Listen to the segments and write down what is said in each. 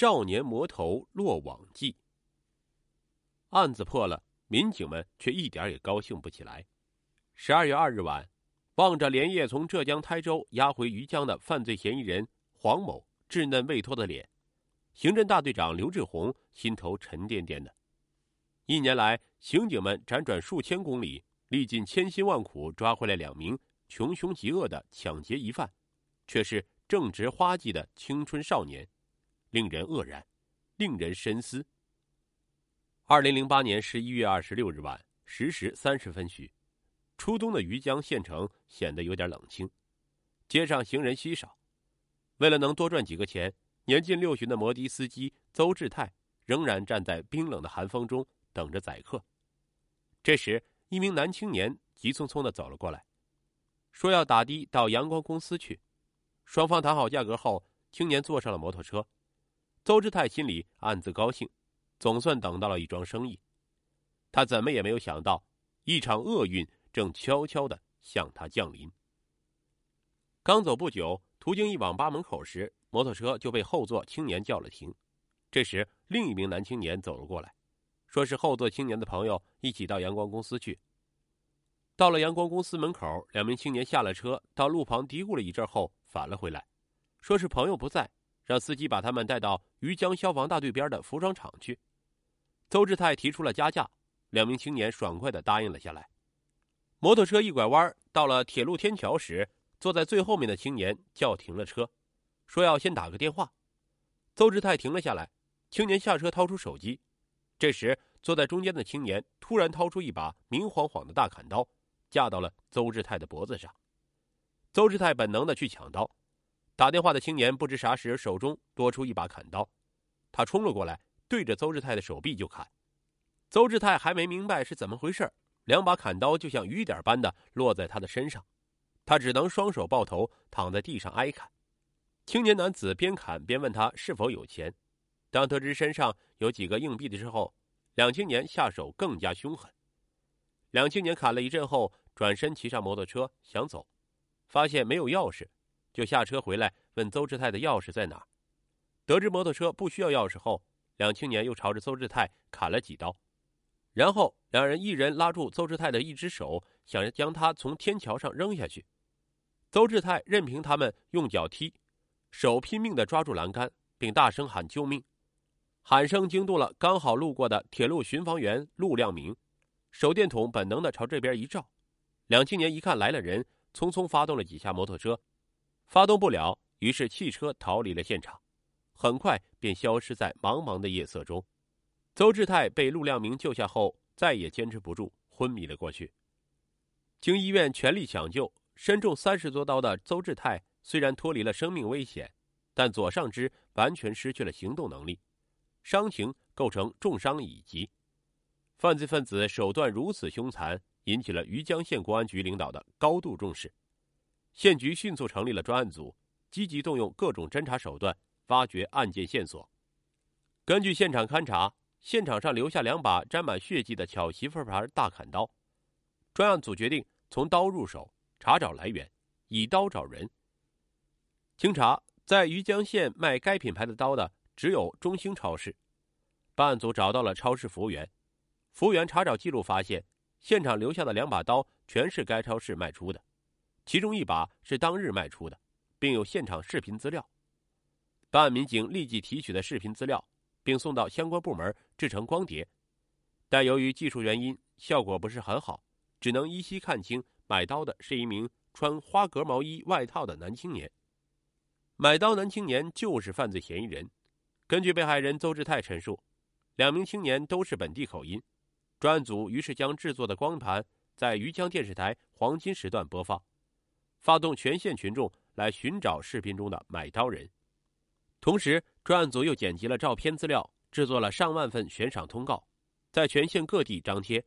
少年魔头落网记。案子破了，民警们却一点也高兴不起来。十二月二日晚，望着连夜从浙江台州押回余江的犯罪嫌疑人黄某稚嫩未脱的脸，刑侦大队长刘志宏心头沉甸甸的。一年来，刑警们辗转数千公里，历尽千辛万苦，抓回来两名穷凶极恶的抢劫疑犯，却是正值花季的青春少年，令人愕然，令人深思。二零零八年十一月二十六日晚十时三十分许。初冬的余江县城显得有点冷清，街上行人稀少。为了能多赚几个钱，年近六旬的摩的司机邹志泰仍然站在冰冷的寒风中等着载客。这时，一名男青年急匆匆的走了过来，说要打的到阳光公司去。双方谈好价格后，青年坐上了摩托车。邹志泰心里暗自高兴，总算等到了一桩生意。他怎么也没有想到，一场厄运。正悄悄的向他降临。刚走不久，途经一网吧门口时，摩托车就被后座青年叫了停。这时，另一名男青年走了过来，说是后座青年的朋友一起到阳光公司去。到了阳光公司门口，两名青年下了车，到路旁嘀咕了一阵后返了回来，说是朋友不在，让司机把他们带到余江消防大队边的服装厂去。邹志泰提出了加价，两名青年爽快的答应了下来。摩托车一拐弯，到了铁路天桥时，坐在最后面的青年叫停了车，说要先打个电话。邹志泰停了下来，青年下车掏出手机。这时，坐在中间的青年突然掏出一把明晃晃的大砍刀，架到了邹志泰的脖子上。邹志泰本能的去抢刀，打电话的青年不知啥时手中多出一把砍刀，他冲了过来，对着邹志泰的手臂就砍。邹志泰还没明白是怎么回事两把砍刀就像雨点般的落在他的身上，他只能双手抱头躺在地上挨砍。青年男子边砍边问他是否有钱，当得知身上有几个硬币的时候，两青年下手更加凶狠。两青年砍了一阵后，转身骑上摩托车想走，发现没有钥匙，就下车回来问邹志泰的钥匙在哪。得知摩托车不需要钥匙后，两青年又朝着邹志泰砍了几刀。然后，两人一人拉住邹志泰的一只手，想要将他从天桥上扔下去。邹志泰任凭他们用脚踢，手拼命的抓住栏杆，并大声喊救命。喊声惊动了刚好路过的铁路巡防员陆亮明，手电筒本能的朝这边一照。两青年一看来了人，匆匆发动了几下摩托车，发动不了，于是汽车逃离了现场，很快便消失在茫茫的夜色中。邹志泰被陆亮明救下后，再也坚持不住，昏迷了过去。经医院全力抢救，身中三十多刀的邹志泰虽然脱离了生命危险，但左上肢完全失去了行动能力，伤情构成重伤乙级。犯罪分子手段如此凶残，引起了余江县公安局领导的高度重视。县局迅速成立了专案组，积极动用各种侦查手段，发掘案件线索。根据现场勘查。现场上留下两把沾满血迹的巧媳妇牌大砍刀，专案组决定从刀入手，查找来源，以刀找人。经查，在余江县卖该品牌的刀的只有中兴超市。办案组找到了超市服务员，服务员查找记录发现，现场留下的两把刀全是该超市卖出的，其中一把是当日卖出的，并有现场视频资料。办案民警立即提取了视频资料。并送到相关部门制成光碟，但由于技术原因，效果不是很好，只能依稀看清买刀的是一名穿花格毛衣外套的男青年。买刀男青年就是犯罪嫌疑人。根据被害人邹志泰陈述，两名青年都是本地口音。专案组于是将制作的光盘在余江电视台黄金时段播放，发动全县群众来寻找视频中的买刀人。同时，专案组又剪辑了照片资料，制作了上万份悬赏通告，在全县各地张贴，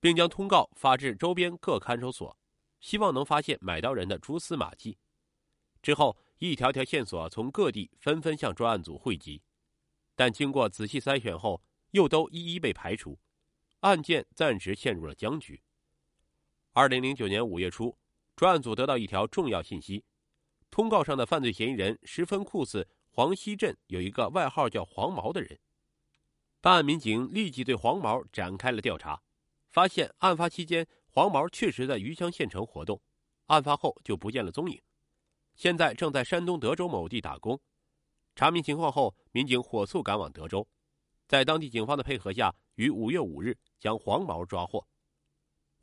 并将通告发至周边各看守所，希望能发现买刀人的蛛丝马迹。之后，一条条线索从各地纷纷向专案组汇集，但经过仔细筛选后，又都一一被排除，案件暂时陷入了僵局。二零零九年五月初，专案组得到一条重要信息：通告上的犯罪嫌疑人十分酷似。黄溪镇有一个外号叫黄毛的人。办案民警立即对黄毛展开了调查，发现案发期间黄毛确实在余江县城活动，案发后就不见了踪影，现在正在山东德州某地打工。查明情况后，民警火速赶往德州，在当地警方的配合下，于五月五日将黄毛抓获。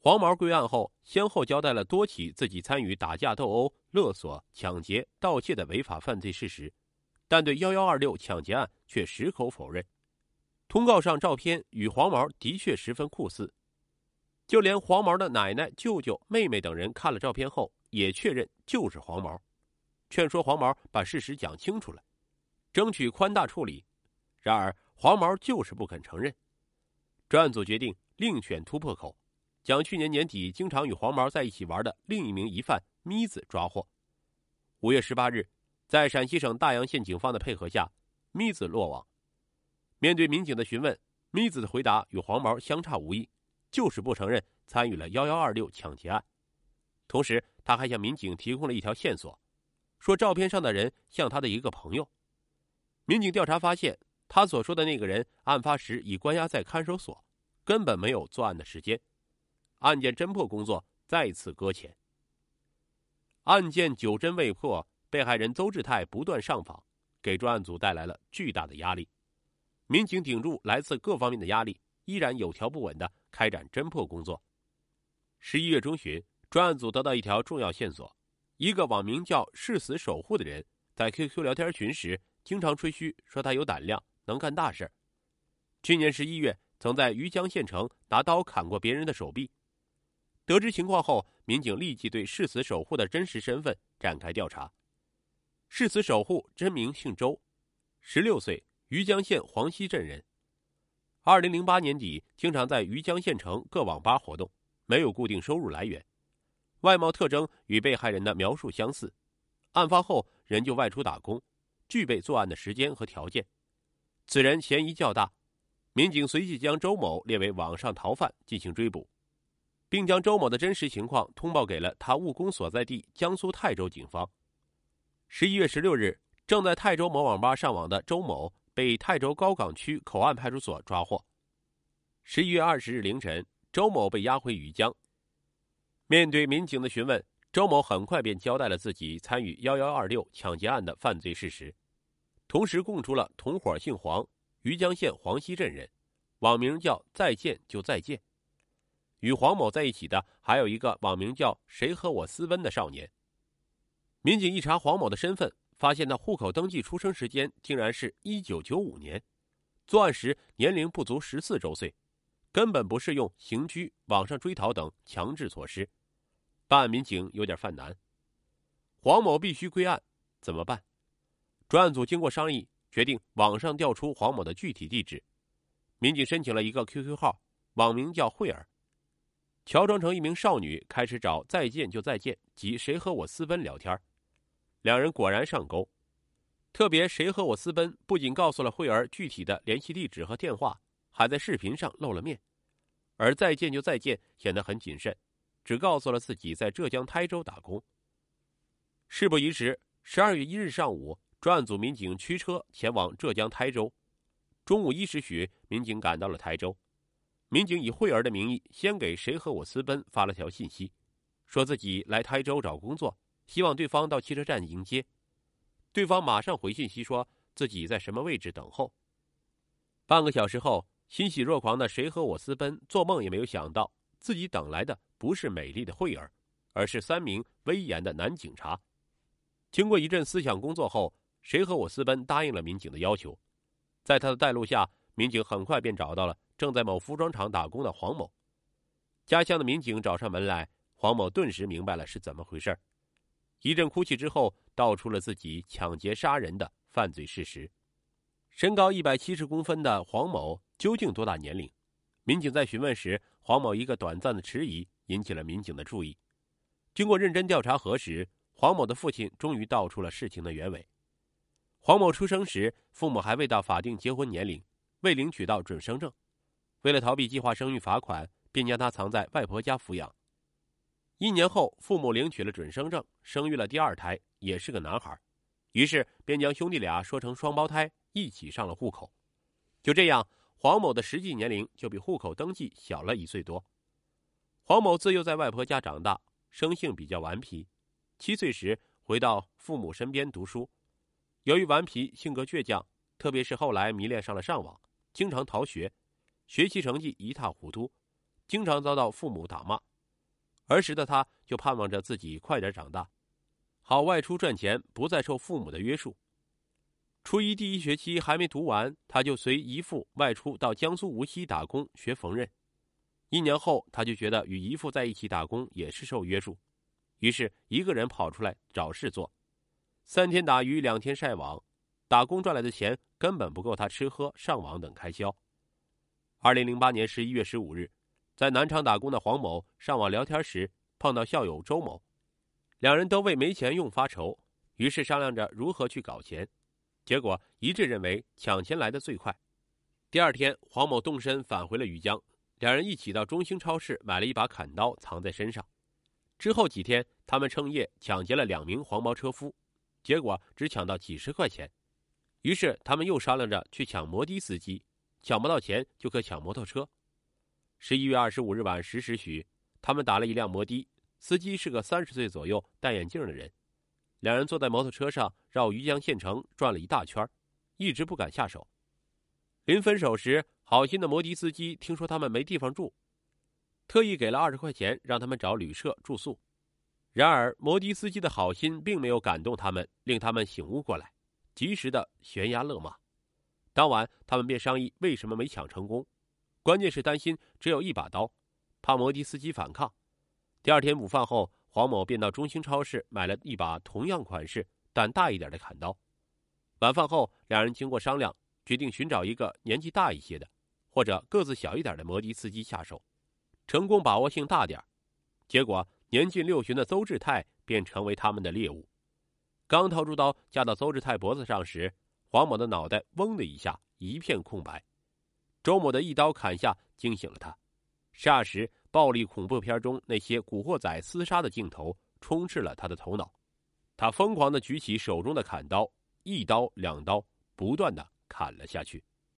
黄毛归案后，先后交代了多起自己参与打架斗殴、勒索、抢劫、盗窃的违法犯罪事实，但对幺幺二六抢劫案却矢口否认。通告上照片与黄毛的确十分酷似，就连黄毛的奶奶、舅舅、妹妹等人看了照片后，也确认就是黄毛，劝说黄毛把事实讲清楚了，争取宽大处理。然而黄毛就是不肯承认。专案组决定另选突破口。将去年年底经常与黄毛在一起玩的另一名疑犯咪子抓获。五月十八日，在陕西省大阳县警方的配合下，咪子落网。面对民警的询问，咪子的回答与黄毛相差无异，就是不承认参与了幺幺二六抢劫案。同时，他还向民警提供了一条线索，说照片上的人像他的一个朋友。民警调查发现，他所说的那个人案发时已关押在看守所，根本没有作案的时间。案件侦破工作再次搁浅。案件久侦未破，被害人邹志泰不断上访，给专案组带来了巨大的压力。民警顶住来自各方面的压力，依然有条不紊的开展侦破工作。十一月中旬，专案组得到一条重要线索：一个网名叫“誓死守护”的人，在 QQ 聊天群时经常吹嘘说他有胆量，能干大事儿。去年十一月，曾在余江县城拿刀砍过别人的手臂。得知情况后，民警立即对誓死守护的真实身份展开调查。誓死守护真名姓周，十六岁，余江县黄溪镇人。二零零八年底，经常在余江县城各网吧活动，没有固定收入来源。外貌特征与被害人的描述相似。案发后，人就外出打工，具备作案的时间和条件。此人嫌疑较大，民警随即将周某列为网上逃犯进行追捕。并将周某的真实情况通报给了他务工所在地江苏泰州警方。十一月十六日，正在泰州某网吧上网的周某被泰州高岗区口岸派出所抓获。十一月二十日凌晨，周某被押回余江。面对民警的询问，周某很快便交代了自己参与幺幺二六抢劫案的犯罪事实，同时供出了同伙姓黄，余江县黄溪镇人，网名叫“再见就再见”。与黄某在一起的还有一个网名叫“谁和我私奔”的少年。民警一查黄某的身份，发现他户口登记出生时间竟然是一九九五年，作案时年龄不足十四周岁，根本不适用刑拘、网上追逃等强制措施。办案民警有点犯难，黄某必须归案，怎么办？专案组经过商议，决定网上调出黄某的具体地址。民警申请了一个 QQ 号，网名叫慧儿。乔装成一名少女，开始找“再见就再见”及“谁和我私奔”聊天两人果然上钩。特别“谁和我私奔”不仅告诉了慧儿具体的联系地址和电话，还在视频上露了面；而“再见就再见”显得很谨慎，只告诉了自己在浙江台州打工。事不宜迟，十二月一日上午，专案组民警驱车前往浙江台州。中午一时许，民警赶到了台州。民警以慧儿的名义，先给谁和我私奔发了条信息，说自己来台州找工作，希望对方到汽车站迎接。对方马上回信息说自己在什么位置等候。半个小时后，欣喜若狂的谁和我私奔，做梦也没有想到自己等来的不是美丽的慧儿，而是三名威严的男警察。经过一阵思想工作后，谁和我私奔答应了民警的要求，在他的带路下，民警很快便找到了。正在某服装厂打工的黄某，家乡的民警找上门来，黄某顿时明白了是怎么回事一阵哭泣之后，道出了自己抢劫杀人的犯罪事实。身高一百七十公分的黄某究竟多大年龄？民警在询问时，黄某一个短暂的迟疑引起了民警的注意。经过认真调查核实，黄某的父亲终于道出了事情的原委。黄某出生时，父母还未到法定结婚年龄，未领取到准生证。为了逃避计划生育罚款，便将他藏在外婆家抚养。一年后，父母领取了准生证，生育了第二胎，也是个男孩。于是便将兄弟俩说成双胞胎，一起上了户口。就这样，黄某的实际年龄就比户口登记小了一岁多。黄某自幼在外婆家长大，生性比较顽皮。七岁时回到父母身边读书，由于顽皮性格倔强，特别是后来迷恋上了上网，经常逃学，学习成绩一塌糊涂，经常遭到父母打骂。儿时的他就盼望着自己快点长大。好外出赚钱，不再受父母的约束。初一第一学期还没读完，他就随姨父外出到江苏无锡打工学缝纫。一年后，他就觉得与姨父在一起打工也是受约束，于是一个人跑出来找事做。三天打鱼两天晒网，打工赚来的钱根本不够他吃喝上网等开销。二零零八年十一月十五日，在南昌打工的黄某上网聊天时碰到校友周某。两人都为没钱用发愁，于是商量着如何去搞钱，结果一致认为抢钱来的最快。第二天，黄某动身返回了余江，两人一起到中兴超市买了一把砍刀藏在身上。之后几天，他们趁夜抢劫了两名黄包车夫，结果只抢到几十块钱。于是他们又商量着去抢摩的司机，抢不到钱就可抢摩托车。十一月二十五日晚十时许，他们打了一辆摩的。司机是个三十岁左右、戴眼镜的人，两人坐在摩托车上绕余江县城转了一大圈，一直不敢下手。临分手时，好心的摩的司机听说他们没地方住，特意给了二十块钱让他们找旅社住宿。然而，摩的司机的好心并没有感动他们，令他们醒悟过来，及时的悬崖勒马。当晚，他们便商议为什么没抢成功，关键是担心只有一把刀，怕摩的司机反抗。第二天午饭后，黄某便到中兴超市买了一把同样款式但大一点的砍刀。晚饭后，两人经过商量，决定寻找一个年纪大一些的，或者个子小一点的摩的司机下手，成功把握性大点结果，年近六旬的邹志泰便成为他们的猎物。刚掏出刀架到邹志泰脖子上时，黄某的脑袋“嗡”的一下，一片空白。周某的一刀砍下，惊醒了他。霎时，暴力恐怖片中那些古惑仔厮杀的镜头充斥了他的头脑，他疯狂的举起手中的砍刀，一刀两刀，不断的砍了下去。